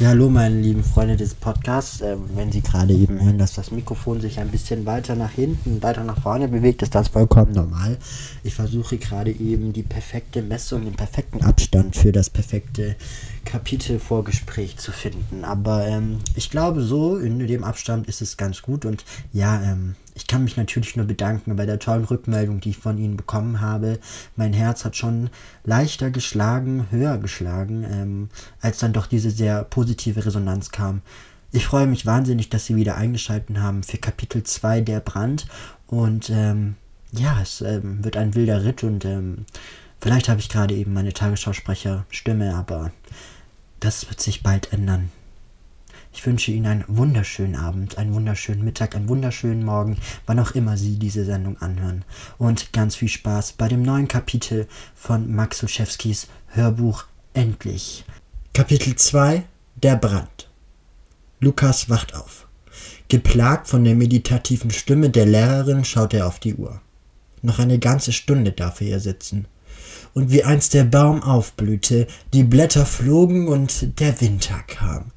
Ja, hallo meine lieben Freunde des Podcasts. Ähm, wenn Sie gerade eben hören, dass das Mikrofon sich ein bisschen weiter nach hinten, weiter nach vorne bewegt, ist das vollkommen normal. Ich versuche gerade eben die perfekte Messung, den perfekten Abstand für das perfekte Kapitelvorgespräch zu finden. Aber ähm, ich glaube, so in dem Abstand ist es ganz gut. Und ja, ähm, ich kann mich natürlich nur bedanken bei der tollen Rückmeldung, die ich von Ihnen bekommen habe. Mein Herz hat schon leichter geschlagen, höher geschlagen, ähm, als dann doch diese sehr positive Resonanz kam. Ich freue mich wahnsinnig, dass Sie wieder eingeschaltet haben für Kapitel 2 der Brand. Und ähm, ja, es ähm, wird ein wilder Ritt und ähm, vielleicht habe ich gerade eben meine Tagesschausprecherstimme, aber das wird sich bald ändern. Ich wünsche Ihnen einen wunderschönen Abend, einen wunderschönen Mittag, einen wunderschönen Morgen, wann auch immer Sie diese Sendung anhören. Und ganz viel Spaß bei dem neuen Kapitel von Max Olszewskis Hörbuch Endlich. Kapitel 2 Der Brand. Lukas wacht auf. Geplagt von der meditativen Stimme der Lehrerin schaut er auf die Uhr. Noch eine ganze Stunde darf er hier sitzen. Und wie einst der Baum aufblühte, die Blätter flogen und der Winter kam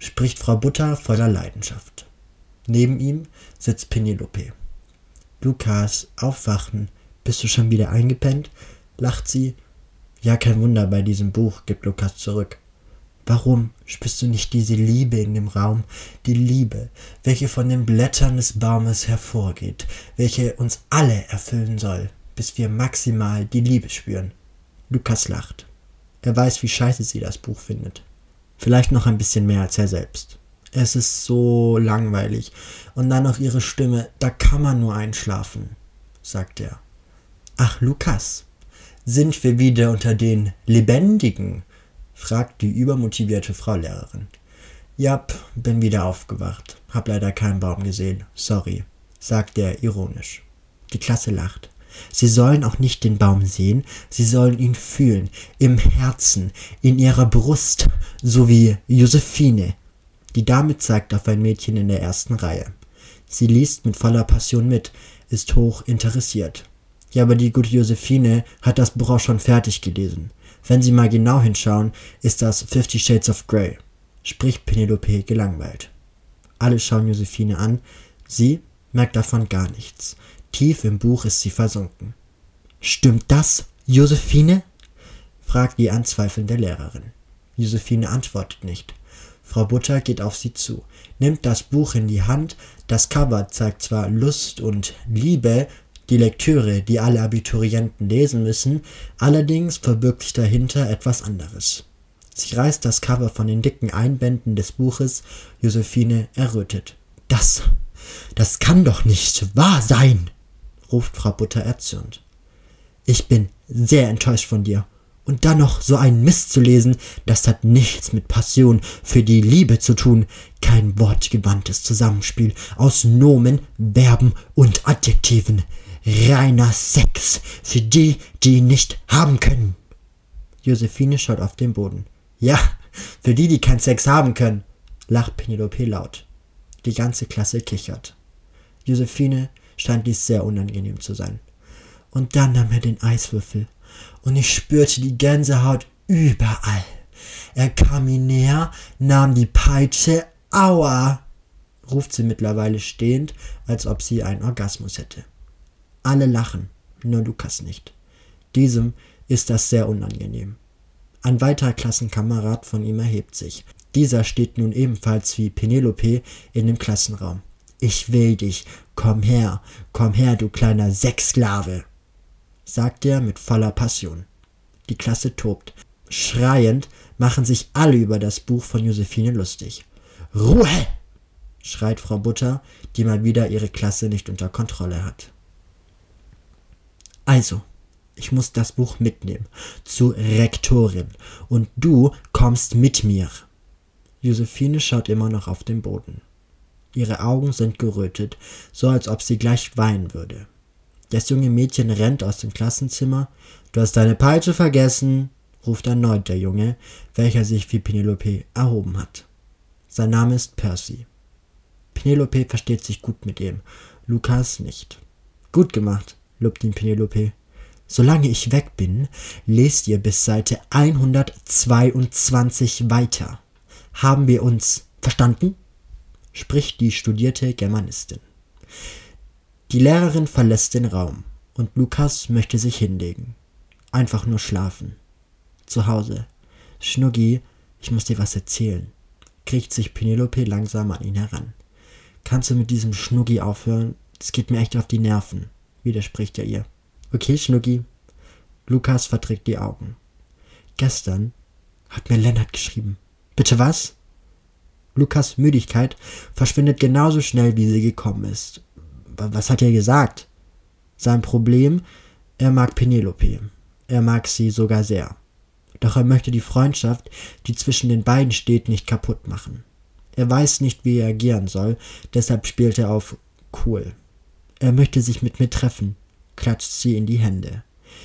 spricht Frau Butter voller Leidenschaft. Neben ihm sitzt Penelope. Lukas, aufwachen. Bist du schon wieder eingepennt? lacht sie. Ja, kein Wunder bei diesem Buch, gibt Lukas zurück. Warum spürst du nicht diese Liebe in dem Raum, die Liebe, welche von den Blättern des Baumes hervorgeht, welche uns alle erfüllen soll, bis wir maximal die Liebe spüren? Lukas lacht. Er weiß, wie scheiße sie das Buch findet. Vielleicht noch ein bisschen mehr als er selbst. Es ist so langweilig. Und dann noch ihre Stimme, da kann man nur einschlafen, sagt er. Ach, Lukas, sind wir wieder unter den Lebendigen? fragt die übermotivierte Frau Lehrerin. Jap, bin wieder aufgewacht. Hab leider keinen Baum gesehen. Sorry, sagt er ironisch. Die Klasse lacht. Sie sollen auch nicht den Baum sehen, sie sollen ihn fühlen, im Herzen, in ihrer Brust, so wie Josephine. Die Dame zeigt auf ein Mädchen in der ersten Reihe. Sie liest mit voller Passion mit, ist hoch interessiert. Ja, aber die gute Josephine hat das Buch auch schon fertig gelesen. Wenn Sie mal genau hinschauen, ist das Fifty Shades of Grey, spricht Penelope gelangweilt. Alle schauen Josephine an, sie merkt davon gar nichts. Tief im Buch ist sie versunken. Stimmt das, Josephine? fragt die anzweifelnde Lehrerin. Josephine antwortet nicht. Frau Butter geht auf sie zu, nimmt das Buch in die Hand, das Cover zeigt zwar Lust und Liebe, die Lektüre, die alle Abiturienten lesen müssen, allerdings verbirgt sich dahinter etwas anderes. Sie reißt das Cover von den dicken Einbänden des Buches, Josephine errötet. Das, das kann doch nicht wahr sein! Ruft Frau Butter erzürnt. Ich bin sehr enttäuscht von dir. Und dann noch so einen Mist zu lesen, das hat nichts mit Passion für die Liebe zu tun, kein wortgewandtes Zusammenspiel aus Nomen, Verben und Adjektiven. Reiner Sex für die, die nicht haben können. Josephine schaut auf den Boden. Ja, für die, die keinen Sex haben können, lacht Penelope laut. Die ganze Klasse kichert. Josephine scheint dies sehr unangenehm zu sein. Und dann nahm er den Eiswürfel, und ich spürte die Gänsehaut überall. Er kam mir näher, nahm die Peitsche, aua, ruft sie mittlerweile stehend, als ob sie einen Orgasmus hätte. Alle lachen, nur Lukas nicht. Diesem ist das sehr unangenehm. Ein weiterer Klassenkamerad von ihm erhebt sich. Dieser steht nun ebenfalls wie Penelope in dem Klassenraum. Ich will dich, komm her, komm her, du kleiner Sexsklave, sagt er mit voller Passion. Die Klasse tobt. Schreiend machen sich alle über das Buch von Josephine lustig. Ruhe! schreit Frau Butter, die mal wieder ihre Klasse nicht unter Kontrolle hat. Also, ich muss das Buch mitnehmen zur Rektorin und du kommst mit mir. Josephine schaut immer noch auf den Boden. Ihre Augen sind gerötet, so als ob sie gleich weinen würde. Das junge Mädchen rennt aus dem Klassenzimmer. Du hast deine Peitsche vergessen, ruft erneut der Junge, welcher sich wie Penelope erhoben hat. Sein Name ist Percy. Penelope versteht sich gut mit ihm, Lukas nicht. Gut gemacht, lobt ihn Penelope. Solange ich weg bin, lest ihr bis Seite 122 weiter. Haben wir uns verstanden? Spricht die studierte Germanistin. Die Lehrerin verlässt den Raum und Lukas möchte sich hinlegen. Einfach nur schlafen. Zu Hause. Schnuggi, ich muss dir was erzählen. Kriegt sich Penelope langsam an ihn heran. Kannst du mit diesem Schnuggi aufhören? Das geht mir echt auf die Nerven, widerspricht er ihr. Okay, Schnuggi. Lukas verdrückt die Augen. Gestern hat mir Lennart geschrieben. Bitte was? Lukas Müdigkeit verschwindet genauso schnell, wie sie gekommen ist. Was hat er gesagt? Sein Problem, er mag Penelope. Er mag sie sogar sehr. Doch er möchte die Freundschaft, die zwischen den beiden steht, nicht kaputt machen. Er weiß nicht, wie er agieren soll, deshalb spielt er auf cool. Er möchte sich mit mir treffen, klatscht sie in die Hände.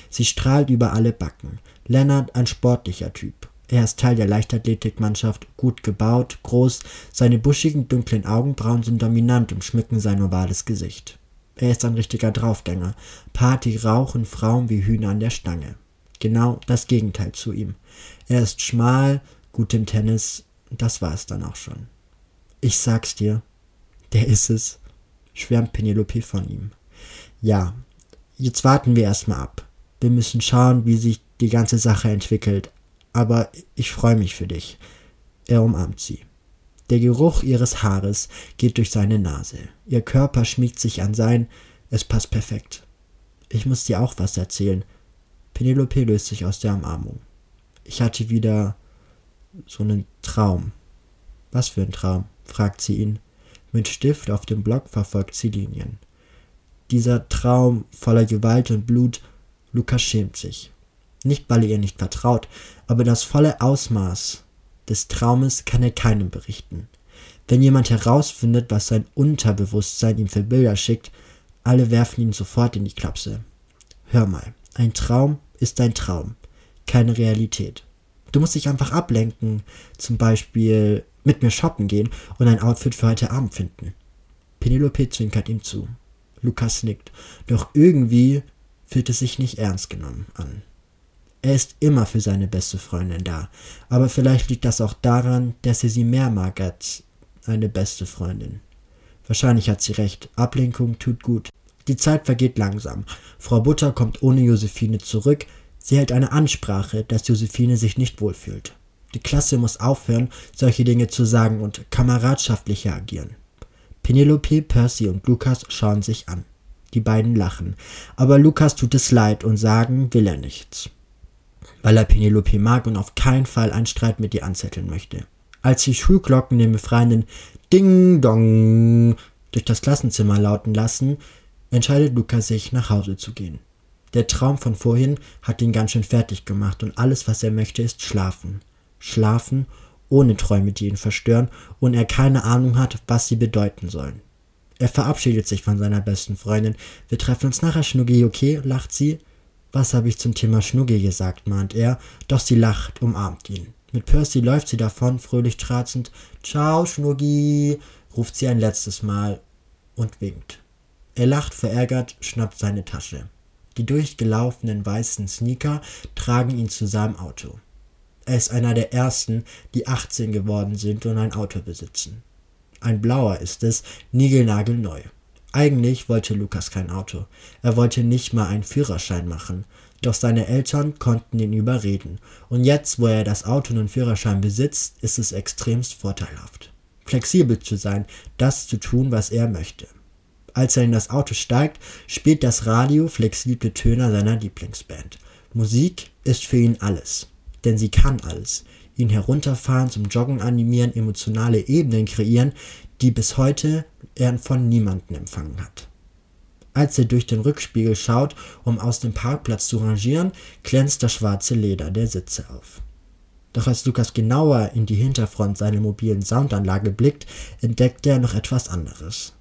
Sie strahlt über alle Backen. Lennart ein sportlicher Typ. Er ist Teil der Leichtathletikmannschaft, gut gebaut, groß, seine buschigen, dunklen Augenbrauen sind dominant und schmücken sein ovales Gesicht. Er ist ein richtiger Draufgänger. Party, Rauchen, Frauen wie Hühner an der Stange. Genau das Gegenteil zu ihm. Er ist schmal, gut im Tennis, das war es dann auch schon. Ich sag's dir, der ist es, schwärmt Penelope von ihm. Ja, jetzt warten wir erstmal ab. Wir müssen schauen, wie sich die ganze Sache entwickelt. Aber ich freue mich für dich. Er umarmt sie. Der Geruch ihres Haares geht durch seine Nase. Ihr Körper schmiegt sich an sein. Es passt perfekt. Ich muss dir auch was erzählen. Penelope löst sich aus der Umarmung. Ich hatte wieder so einen Traum. Was für ein Traum? fragt sie ihn. Mit Stift auf dem Block verfolgt sie Linien. Dieser Traum voller Gewalt und Blut, Lukas schämt sich. Nicht, weil er ihr nicht vertraut, aber das volle Ausmaß des Traumes kann er keinem berichten. Wenn jemand herausfindet, was sein Unterbewusstsein ihm für Bilder schickt, alle werfen ihn sofort in die Klapse. Hör mal, ein Traum ist ein Traum, keine Realität. Du musst dich einfach ablenken, zum Beispiel mit mir shoppen gehen und ein Outfit für heute Abend finden. Penelope zwinkert ihm zu. Lukas nickt, doch irgendwie fühlt es sich nicht ernst genommen an. Er ist immer für seine beste Freundin da, aber vielleicht liegt das auch daran, dass er sie mehr mag als eine beste Freundin. Wahrscheinlich hat sie recht, Ablenkung tut gut. Die Zeit vergeht langsam. Frau Butter kommt ohne Josephine zurück, sie hält eine Ansprache, dass Josephine sich nicht wohlfühlt. Die Klasse muss aufhören, solche Dinge zu sagen und kameradschaftlicher agieren. Penelope, Percy und Lukas schauen sich an. Die beiden lachen, aber Lukas tut es leid und sagen will er nichts. Weil er Penelope mag und auf keinen Fall einen Streit mit ihr anzetteln möchte. Als die Schulglocken den befreienden Ding Dong durch das Klassenzimmer lauten lassen, entscheidet Lukas sich, nach Hause zu gehen. Der Traum von vorhin hat ihn ganz schön fertig gemacht und alles, was er möchte, ist schlafen schlafen, ohne Träume, die ihn verstören, und er keine Ahnung hat, was sie bedeuten sollen. Er verabschiedet sich von seiner besten Freundin. Wir treffen uns nachher, Schnuggi, okay? lacht sie. Was habe ich zum Thema Schnuggi gesagt, mahnt er, doch sie lacht, umarmt ihn. Mit Percy läuft sie davon, fröhlich trazend. Ciao, Schnuggi, ruft sie ein letztes Mal und winkt. Er lacht verärgert, schnappt seine Tasche. Die durchgelaufenen weißen Sneaker tragen ihn zu seinem Auto. Er ist einer der ersten, die 18 geworden sind und ein Auto besitzen. Ein blauer ist es, niegelnagelneu. Eigentlich wollte Lukas kein Auto. Er wollte nicht mal einen Führerschein machen. Doch seine Eltern konnten ihn überreden. Und jetzt, wo er das Auto und den Führerschein besitzt, ist es extremst vorteilhaft. Flexibel zu sein, das zu tun, was er möchte. Als er in das Auto steigt, spielt das Radio flexible Töne seiner Lieblingsband. Musik ist für ihn alles denn sie kann alles. Ihn herunterfahren, zum Joggen animieren, emotionale Ebenen kreieren, die bis heute er von niemandem empfangen hat. Als er durch den Rückspiegel schaut, um aus dem Parkplatz zu rangieren, glänzt das schwarze Leder der Sitze auf. Doch als Lukas genauer in die Hinterfront seiner mobilen Soundanlage blickt, entdeckt er noch etwas anderes.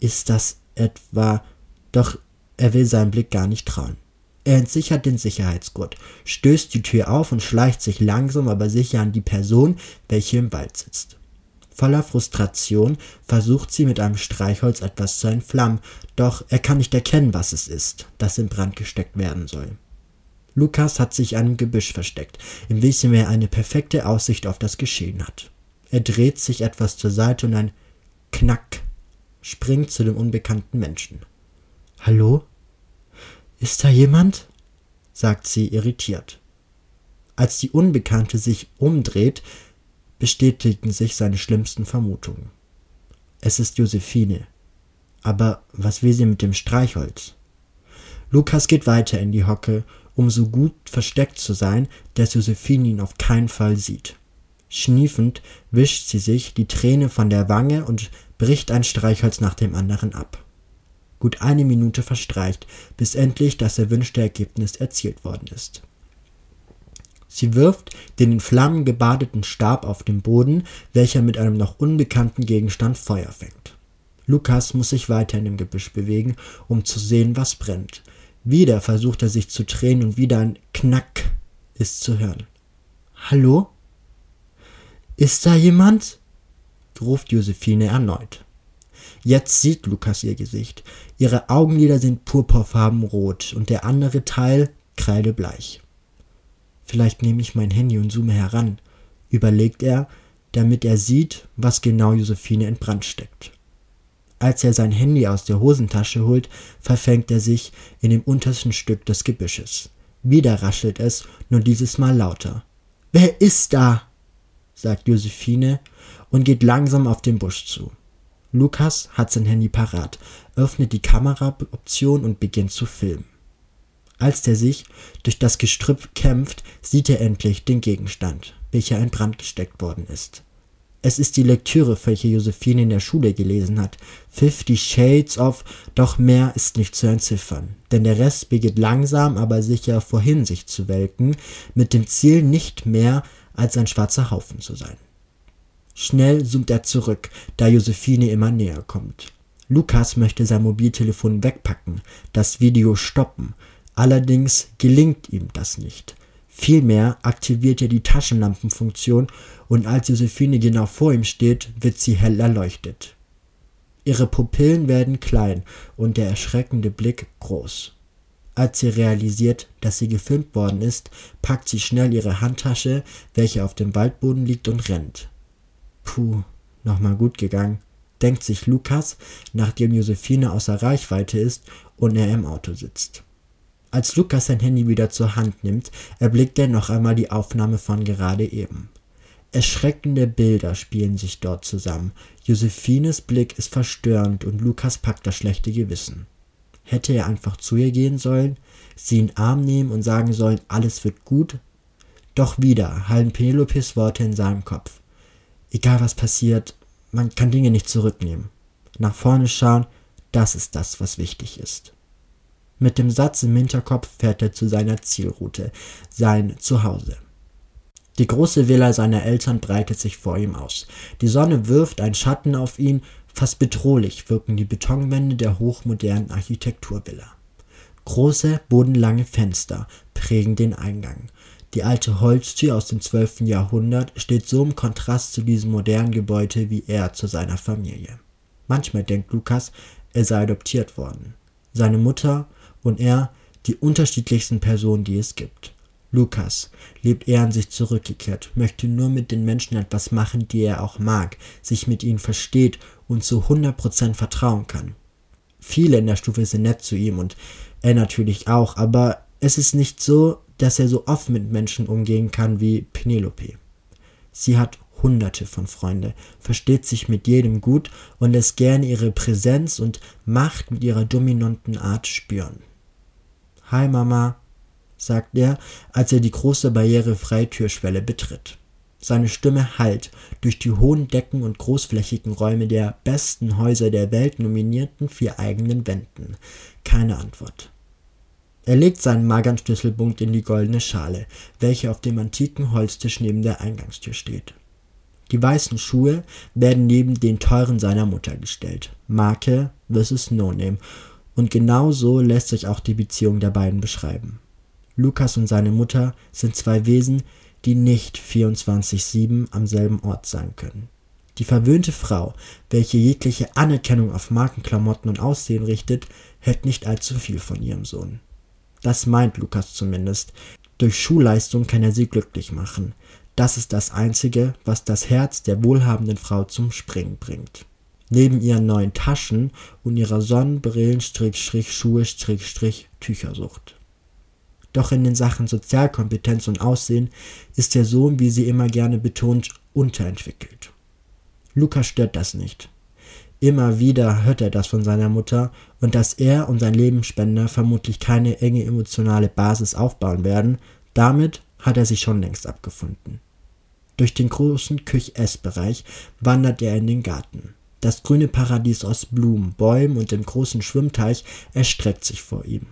Ist das etwa. Doch er will seinen Blick gar nicht trauen. Er entsichert den Sicherheitsgurt, stößt die Tür auf und schleicht sich langsam aber sicher an die Person, welche im Wald sitzt. Voller Frustration versucht sie mit einem Streichholz etwas zu entflammen, doch er kann nicht erkennen, was es ist, das in Brand gesteckt werden soll. Lukas hat sich einem Gebüsch versteckt, in welchem er eine perfekte Aussicht auf das Geschehen hat. Er dreht sich etwas zur Seite und ein Knack springt zu dem unbekannten Menschen. Hallo? Ist da jemand? sagt sie irritiert. Als die Unbekannte sich umdreht, bestätigen sich seine schlimmsten Vermutungen. Es ist Josephine. Aber was will sie mit dem Streichholz? Lukas geht weiter in die Hocke, um so gut versteckt zu sein, dass Josephine ihn auf keinen Fall sieht. Schniefend wischt sie sich die Träne von der Wange und bricht ein Streichholz nach dem anderen ab. Gut eine Minute verstreicht, bis endlich das erwünschte Ergebnis erzielt worden ist. Sie wirft den in Flammen gebadeten Stab auf den Boden, welcher mit einem noch unbekannten Gegenstand Feuer fängt. Lukas muss sich weiter in dem Gebüsch bewegen, um zu sehen, was brennt. Wieder versucht er sich zu drehen und wieder ein Knack ist zu hören. Hallo? Ist da jemand? ruft Josephine erneut. Jetzt sieht Lukas ihr Gesicht. Ihre Augenlider sind purpurfarben rot und der andere Teil kreidebleich. Vielleicht nehme ich mein Handy und zoome heran, überlegt er, damit er sieht, was genau Josephine in Brand steckt. Als er sein Handy aus der Hosentasche holt, verfängt er sich in dem untersten Stück des Gebüsches. Wieder raschelt es, nur dieses Mal lauter. Wer ist da? sagt Josephine und geht langsam auf den Busch zu. Lukas hat sein Handy parat, öffnet die Kameraoption und beginnt zu filmen. Als der sich durch das Gestrüpp kämpft, sieht er endlich den Gegenstand, welcher in Brand gesteckt worden ist. Es ist die Lektüre, welche Josephine in der Schule gelesen hat. Fifty Shades of, doch mehr ist nicht zu entziffern. Denn der Rest beginnt langsam, aber sicher vorhin sich zu welken, mit dem Ziel nicht mehr als ein schwarzer Haufen zu sein. Schnell zoomt er zurück, da Josephine immer näher kommt. Lukas möchte sein Mobiltelefon wegpacken, das Video stoppen. Allerdings gelingt ihm das nicht. Vielmehr aktiviert er die Taschenlampenfunktion und als Josephine genau vor ihm steht, wird sie hell erleuchtet. Ihre Pupillen werden klein und der erschreckende Blick groß. Als sie realisiert, dass sie gefilmt worden ist, packt sie schnell ihre Handtasche, welche auf dem Waldboden liegt, und rennt. Puh, nochmal gut gegangen, denkt sich Lukas, nachdem Josephine außer Reichweite ist und er im Auto sitzt. Als Lukas sein Handy wieder zur Hand nimmt, erblickt er noch einmal die Aufnahme von gerade eben. Erschreckende Bilder spielen sich dort zusammen. Josephines Blick ist verstörend und Lukas packt das schlechte Gewissen. Hätte er einfach zu ihr gehen sollen, sie in den Arm nehmen und sagen sollen, alles wird gut? Doch wieder hallen Penelopes Worte in seinem Kopf egal was passiert, man kann Dinge nicht zurücknehmen. Nach vorne schauen, das ist das, was wichtig ist. Mit dem Satz im Hinterkopf fährt er zu seiner Zielroute, sein Zuhause. Die große Villa seiner Eltern breitet sich vor ihm aus. Die Sonne wirft einen Schatten auf ihn, fast bedrohlich wirken die Betonwände der hochmodernen Architekturvilla. Große, bodenlange Fenster prägen den Eingang. Die alte Holztür aus dem 12. Jahrhundert steht so im Kontrast zu diesem modernen Gebäude wie er zu seiner Familie. Manchmal denkt Lukas, er sei adoptiert worden. Seine Mutter und er die unterschiedlichsten Personen, die es gibt. Lukas lebt eher an sich zurückgekehrt, möchte nur mit den Menschen etwas machen, die er auch mag, sich mit ihnen versteht und zu 100% vertrauen kann. Viele in der Stufe sind nett zu ihm und er natürlich auch, aber es ist nicht so, dass er so oft mit Menschen umgehen kann wie Penelope. Sie hat hunderte von Freunden, versteht sich mit jedem gut und lässt gerne ihre Präsenz und Macht mit ihrer dominanten Art spüren. Hi Mama, sagt er, als er die große barrierefreie Türschwelle betritt. Seine Stimme hallt durch die hohen Decken und großflächigen Räume der besten Häuser der Welt nominierten vier eigenen Wänden. Keine Antwort. Er legt seinen mageren Schlüsselbund in die goldene Schale, welche auf dem antiken Holztisch neben der Eingangstür steht. Die weißen Schuhe werden neben den teuren seiner Mutter gestellt. Marke versus No Name. Und genau so lässt sich auch die Beziehung der beiden beschreiben. Lukas und seine Mutter sind zwei Wesen, die nicht 24-7 am selben Ort sein können. Die verwöhnte Frau, welche jegliche Anerkennung auf Markenklamotten und Aussehen richtet, hält nicht allzu viel von ihrem Sohn. Das meint Lukas zumindest. Durch Schulleistung kann er sie glücklich machen. Das ist das Einzige, was das Herz der wohlhabenden Frau zum Springen bringt. Neben ihren neuen Taschen und ihrer Sonnenbrillen-Schuhe-Tüchersucht. Doch in den Sachen Sozialkompetenz und Aussehen ist der Sohn, wie sie immer gerne betont, unterentwickelt. Lukas stört das nicht. Immer wieder hört er das von seiner Mutter und dass er und sein Lebensspender vermutlich keine enge emotionale Basis aufbauen werden, damit hat er sich schon längst abgefunden. Durch den großen Küch-Essbereich wandert er in den Garten. Das grüne Paradies aus Blumen, Bäumen und dem großen Schwimmteich erstreckt sich vor ihm.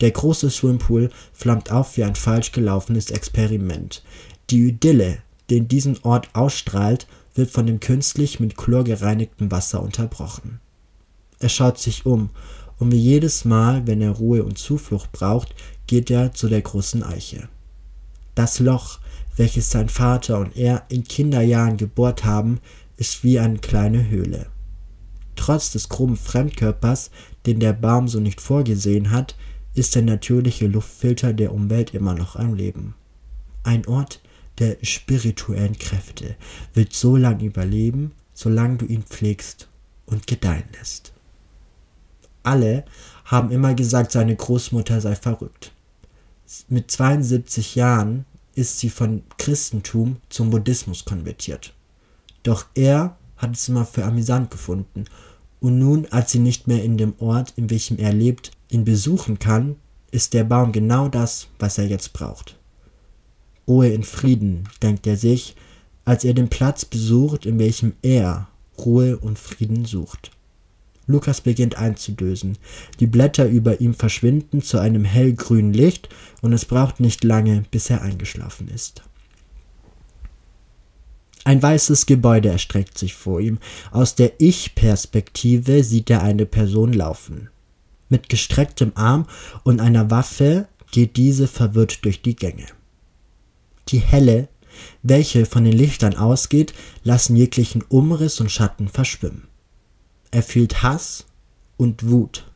Der große Swimpool flammt auf wie ein falsch gelaufenes Experiment. Die Idylle, den diesen Ort ausstrahlt, wird von dem künstlich mit Chlor gereinigten Wasser unterbrochen. Er schaut sich um, und wie jedes Mal, wenn er Ruhe und Zuflucht braucht, geht er zu der großen Eiche. Das Loch, welches sein Vater und er in Kinderjahren gebohrt haben, ist wie eine kleine Höhle. Trotz des groben Fremdkörpers, den der Baum so nicht vorgesehen hat, ist der natürliche Luftfilter der Umwelt immer noch am Leben. Ein Ort, der spirituellen Kräfte wird so lange überleben, solange du ihn pflegst und gedeihen lässt. Alle haben immer gesagt, seine Großmutter sei verrückt. Mit 72 Jahren ist sie von Christentum zum Buddhismus konvertiert. Doch er hat es immer für amüsant gefunden. Und nun, als sie nicht mehr in dem Ort, in welchem er lebt, ihn besuchen kann, ist der Baum genau das, was er jetzt braucht. Ruhe in Frieden, denkt er sich, als er den Platz besucht, in welchem er Ruhe und Frieden sucht. Lukas beginnt einzudösen. Die Blätter über ihm verschwinden zu einem hellgrünen Licht und es braucht nicht lange, bis er eingeschlafen ist. Ein weißes Gebäude erstreckt sich vor ihm. Aus der Ich-Perspektive sieht er eine Person laufen. Mit gestrecktem Arm und einer Waffe geht diese verwirrt durch die Gänge. Die Helle, welche von den Lichtern ausgeht, lassen jeglichen Umriss und Schatten verschwimmen. Er fühlt Hass und Wut.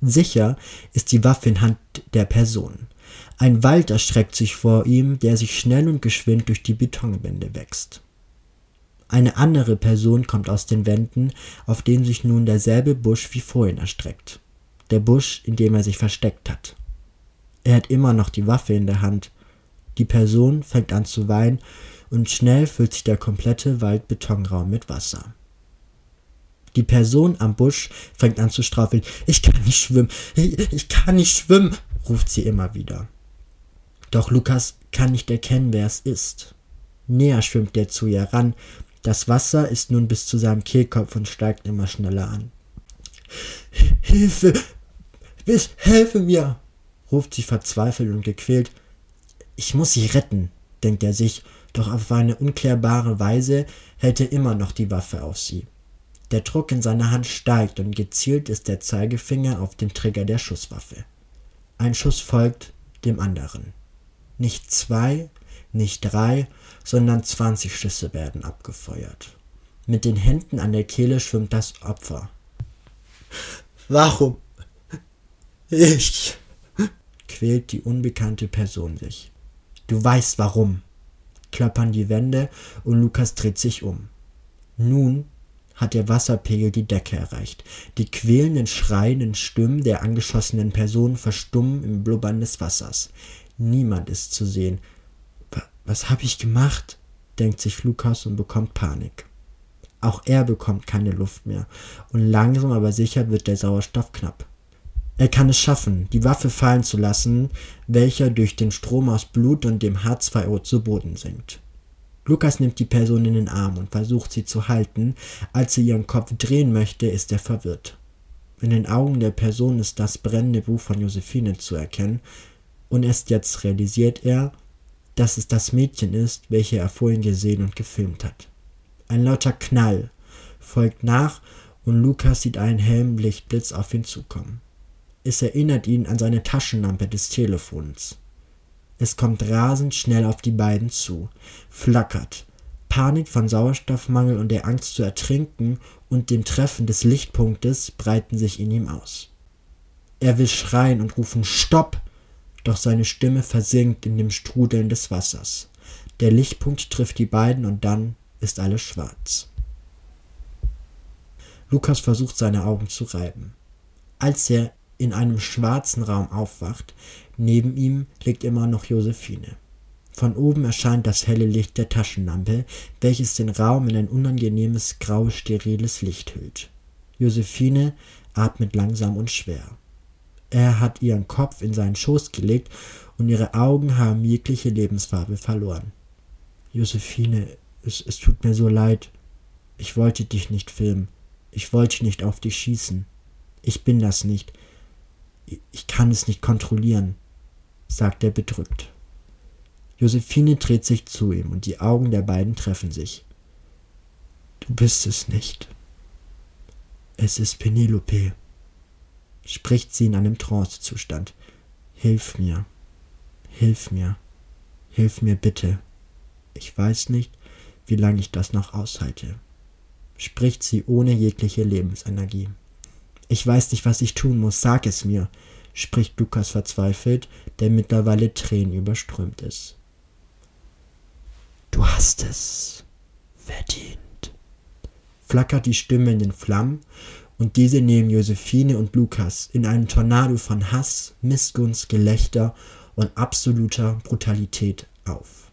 Sicher ist die Waffe in Hand der Person. Ein Wald erstreckt sich vor ihm, der sich schnell und geschwind durch die Betonwände wächst. Eine andere Person kommt aus den Wänden, auf denen sich nun derselbe Busch wie vorhin erstreckt. Der Busch, in dem er sich versteckt hat. Er hat immer noch die Waffe in der Hand, die Person fängt an zu weinen und schnell füllt sich der komplette Waldbetonraum mit Wasser. Die Person am Busch fängt an zu straufeln. Ich kann nicht schwimmen. Ich kann nicht schwimmen, ruft sie immer wieder. Doch Lukas kann nicht erkennen, wer es ist. Näher schwimmt er zu ihr ran. Das Wasser ist nun bis zu seinem Kehlkopf und steigt immer schneller an. Hilfe! Bitte helfe mir! ruft sie verzweifelt und gequält. Ich muss sie retten, denkt er sich, doch auf eine unklärbare Weise hält er immer noch die Waffe auf sie. Der Druck in seiner Hand steigt und gezielt ist der Zeigefinger auf dem Trigger der Schusswaffe. Ein Schuss folgt dem anderen. Nicht zwei, nicht drei, sondern zwanzig Schüsse werden abgefeuert. Mit den Händen an der Kehle schwimmt das Opfer. Warum? Ich, quält die unbekannte Person sich. Du weißt warum. Klappern die Wände und Lukas dreht sich um. Nun hat der Wasserpegel die Decke erreicht. Die quälenden, schreienden Stimmen der angeschossenen Personen verstummen im Blubbern des Wassers. Niemand ist zu sehen. Was habe ich gemacht? denkt sich Lukas und bekommt Panik. Auch er bekommt keine Luft mehr, und langsam aber sicher wird der Sauerstoff knapp. Er kann es schaffen, die Waffe fallen zu lassen, welcher durch den Strom aus Blut und dem H2O zu Boden sinkt. Lukas nimmt die Person in den Arm und versucht sie zu halten. Als sie ihren Kopf drehen möchte, ist er verwirrt. In den Augen der Person ist das brennende Buch von Josephine zu erkennen, und erst jetzt realisiert er, dass es das Mädchen ist, welche er vorhin gesehen und gefilmt hat. Ein lauter Knall folgt nach und Lukas sieht einen hellen Lichtblitz auf ihn zukommen. Es erinnert ihn an seine Taschenlampe des Telefons. Es kommt rasend schnell auf die beiden zu, flackert. Panik von Sauerstoffmangel und der Angst zu ertrinken und dem Treffen des Lichtpunktes breiten sich in ihm aus. Er will schreien und rufen Stopp, doch seine Stimme versinkt in dem Strudeln des Wassers. Der Lichtpunkt trifft die beiden und dann ist alles schwarz. Lukas versucht seine Augen zu reiben. Als er in einem schwarzen Raum aufwacht, neben ihm liegt immer noch Josephine. Von oben erscheint das helle Licht der Taschenlampe, welches den Raum in ein unangenehmes, grau steriles Licht hüllt. Josephine atmet langsam und schwer. Er hat ihren Kopf in seinen Schoß gelegt und ihre Augen haben jegliche Lebensfarbe verloren. Josephine, es, es tut mir so leid. Ich wollte dich nicht filmen. Ich wollte nicht auf dich schießen. Ich bin das nicht. Ich kann es nicht kontrollieren, sagt er bedrückt. Josephine dreht sich zu ihm und die Augen der beiden treffen sich. Du bist es nicht. Es ist Penelope, spricht sie in einem Trancezustand. Hilf mir, hilf mir, hilf mir bitte. Ich weiß nicht, wie lange ich das noch aushalte, spricht sie ohne jegliche Lebensenergie. Ich weiß nicht, was ich tun muss, sag es mir, spricht Lukas verzweifelt, der mittlerweile Tränen überströmt ist. Du hast es verdient. Flackert die Stimme in den Flammen und diese nehmen Josephine und Lukas in einen Tornado von Hass, Missgunst, Gelächter und absoluter Brutalität auf.